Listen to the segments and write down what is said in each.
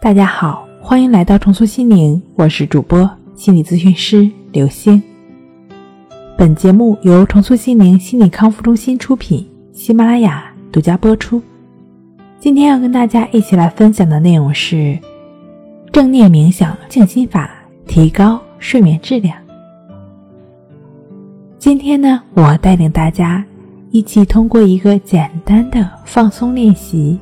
大家好，欢迎来到重塑心灵，我是主播心理咨询师刘星。本节目由重塑心灵心理康复中心出品，喜马拉雅独家播出。今天要跟大家一起来分享的内容是正念冥想静心法，提高睡眠质量。今天呢，我带领大家一起通过一个简单的放松练习，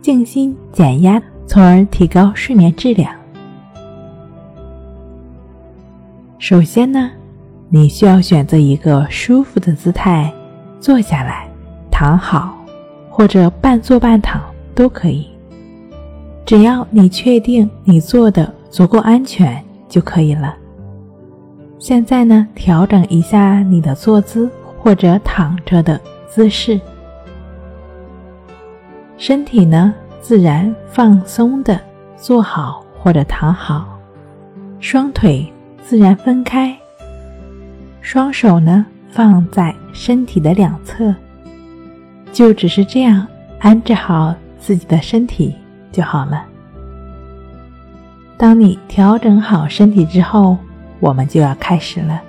静心减压。从而提高睡眠质量。首先呢，你需要选择一个舒服的姿态，坐下来，躺好，或者半坐半躺都可以。只要你确定你坐的足够安全就可以了。现在呢，调整一下你的坐姿或者躺着的姿势，身体呢。自然放松的坐好或者躺好，双腿自然分开，双手呢放在身体的两侧，就只是这样安置好自己的身体就好了。当你调整好身体之后，我们就要开始了。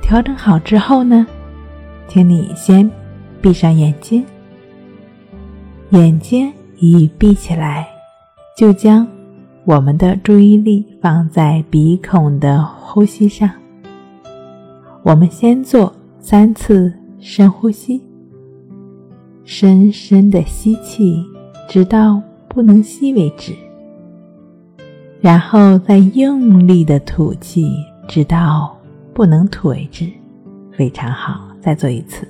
调整好之后呢，请你先闭上眼睛，眼睛。一闭起来，就将我们的注意力放在鼻孔的呼吸上。我们先做三次深呼吸，深深的吸气，直到不能吸为止，然后再用力的吐气，直到不能吐为止。非常好，再做一次，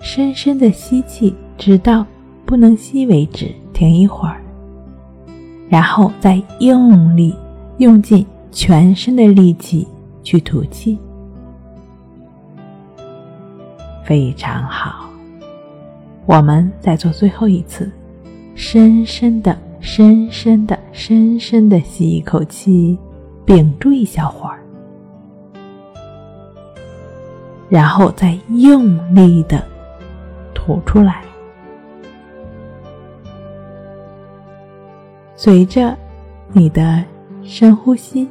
深深的吸气，直到。不能吸为止，停一会儿，然后再用力，用尽全身的力气去吐气，非常好。我们再做最后一次，深深的、深深的、深深的吸一口气，屏住一小会儿，然后再用力的吐出来。随着你的深呼吸，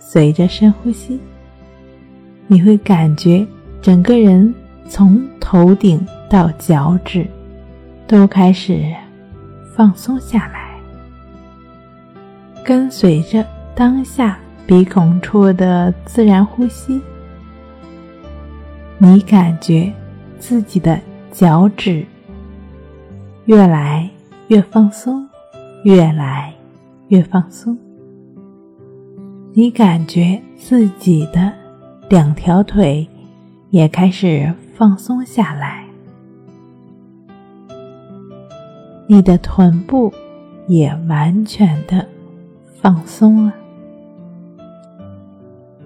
随着深呼吸，你会感觉整个人从头顶到脚趾都开始放松下来。跟随着当下鼻孔处的自然呼吸，你感觉自己的脚趾越来越放松。越来越放松，你感觉自己的两条腿也开始放松下来，你的臀部也完全的放松了。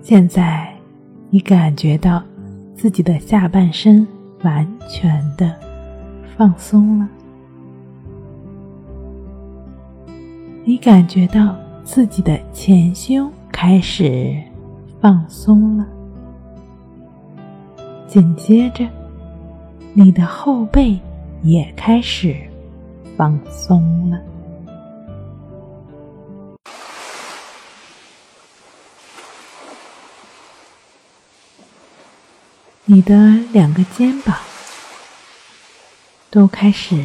现在，你感觉到自己的下半身完全的放松了。你感觉到自己的前胸开始放松了，紧接着，你的后背也开始放松了。你的两个肩膀都开始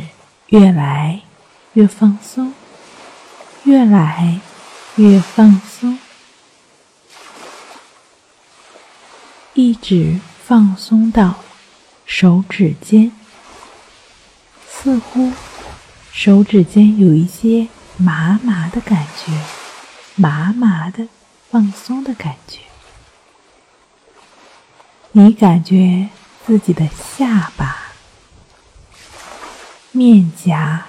越来越放松。越来越放松，一直放松到手指尖，似乎手指尖有一些麻麻的感觉，麻麻的放松的感觉。你感觉自己的下巴、面颊。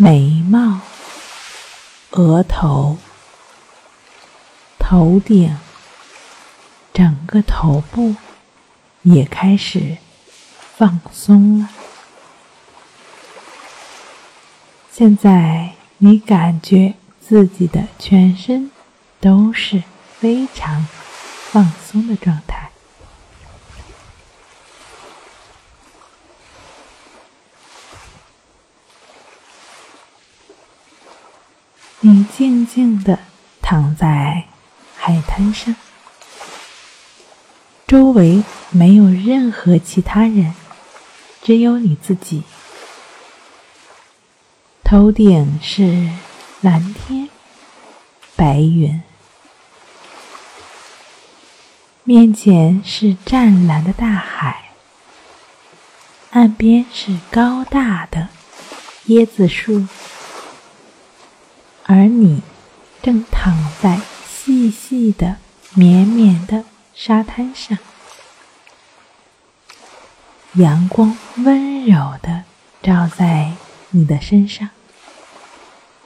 眉毛、额头、头顶，整个头部也开始放松了。现在你感觉自己的全身都是非常放松的状态。你静静地躺在海滩上，周围没有任何其他人，只有你自己。头顶是蓝天白云，面前是湛蓝的大海，岸边是高大的椰子树，而你正躺在细细的、绵绵的沙滩上，阳光温柔的照在你的身上。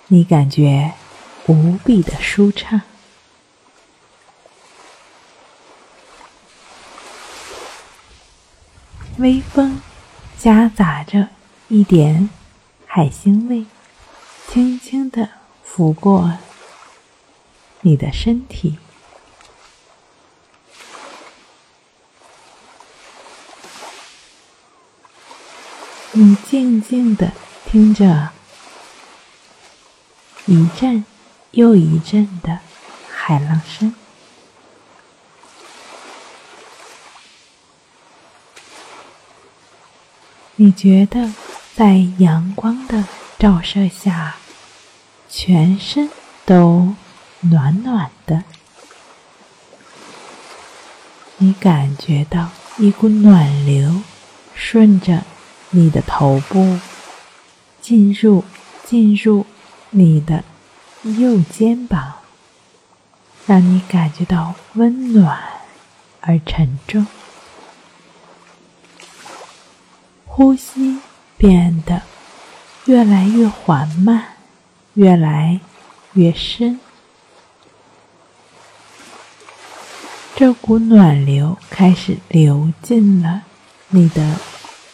你感觉无比的舒畅，微风夹杂着一点海腥味，轻轻的拂过你的身体。你静静的听着。一阵又一阵的海浪声，你觉得在阳光的照射下，全身都暖暖的。你感觉到一股暖流顺着你的头部进入，进入。你的右肩膀让你感觉到温暖而沉重，呼吸变得越来越缓慢，越来越深。这股暖流开始流进了你的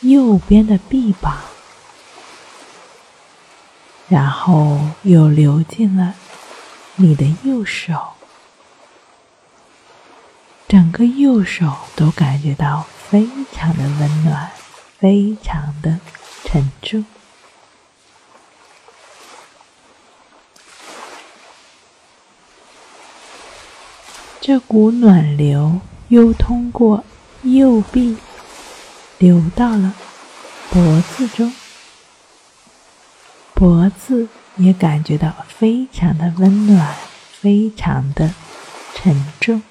右边的臂膀。然后又流进了你的右手，整个右手都感觉到非常的温暖，非常的沉重。这股暖流又通过右臂流到了脖子中。脖子也感觉到非常的温暖，非常的沉重。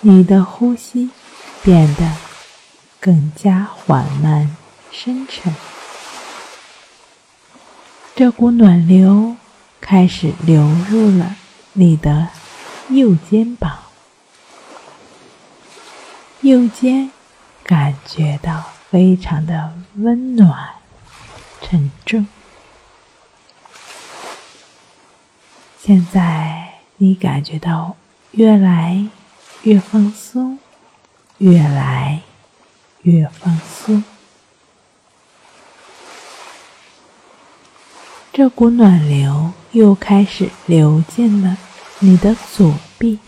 你的呼吸变得更加缓慢、深沉。这股暖流开始流入了你的右肩膀，右肩感觉到。非常的温暖、沉重。现在你感觉到越来越放松，越来越放松。这股暖流又开始流进了你的左臂，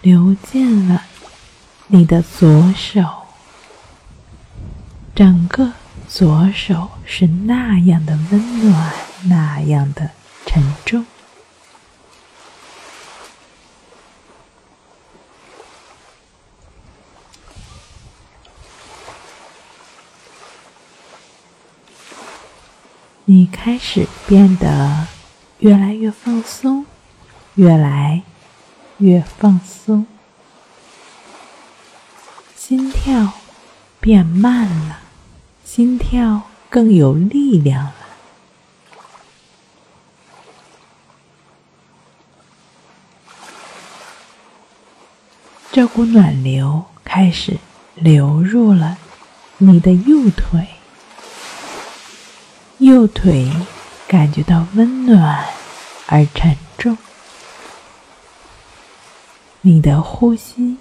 流进了。你的左手，整个左手是那样的温暖，那样的沉重。你开始变得越来越放松，越来越放松。心跳变慢了，心跳更有力量了。这股暖流开始流入了你的右腿，右腿感觉到温暖而沉重，你的呼吸。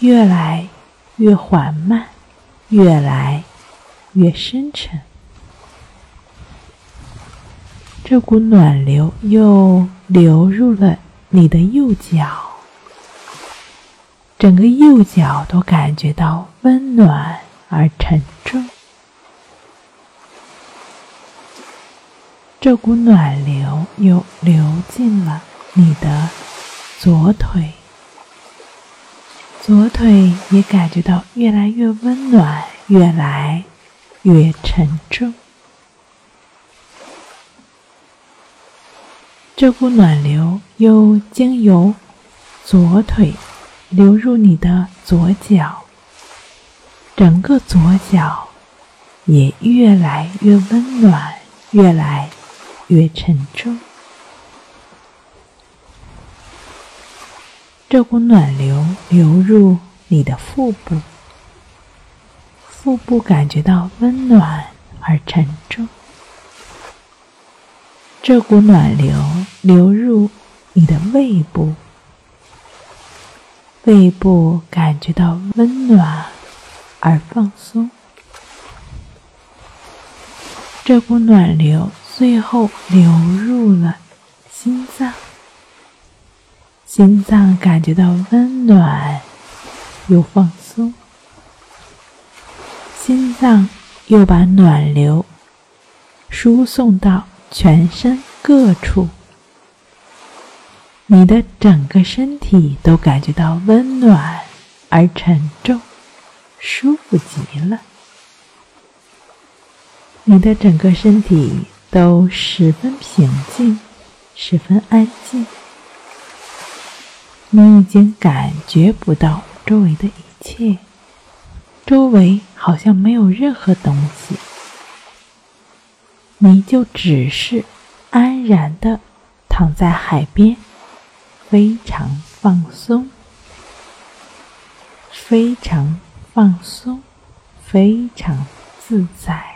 越来越缓慢，越来越深沉。这股暖流又流入了你的右脚，整个右脚都感觉到温暖而沉重。这股暖流又流进了你的左腿，左腿也感觉到越来越温暖，越来越沉重。这股暖流又经由左腿流入你的左脚，整个左脚也越来越温暖，越来。越沉重，这股暖流流入你的腹部，腹部感觉到温暖而沉重。这股暖流流入你的胃部，胃部感觉到温暖而放松。这股暖流。最后流入了心脏，心脏感觉到温暖又放松，心脏又把暖流输送到全身各处，你的整个身体都感觉到温暖而沉重，舒服极了，你的整个身体。都十分平静，十分安静。你已经感觉不到周围的一切，周围好像没有任何东西，你就只是安然的躺在海边，非常放松，非常放松，非常自在。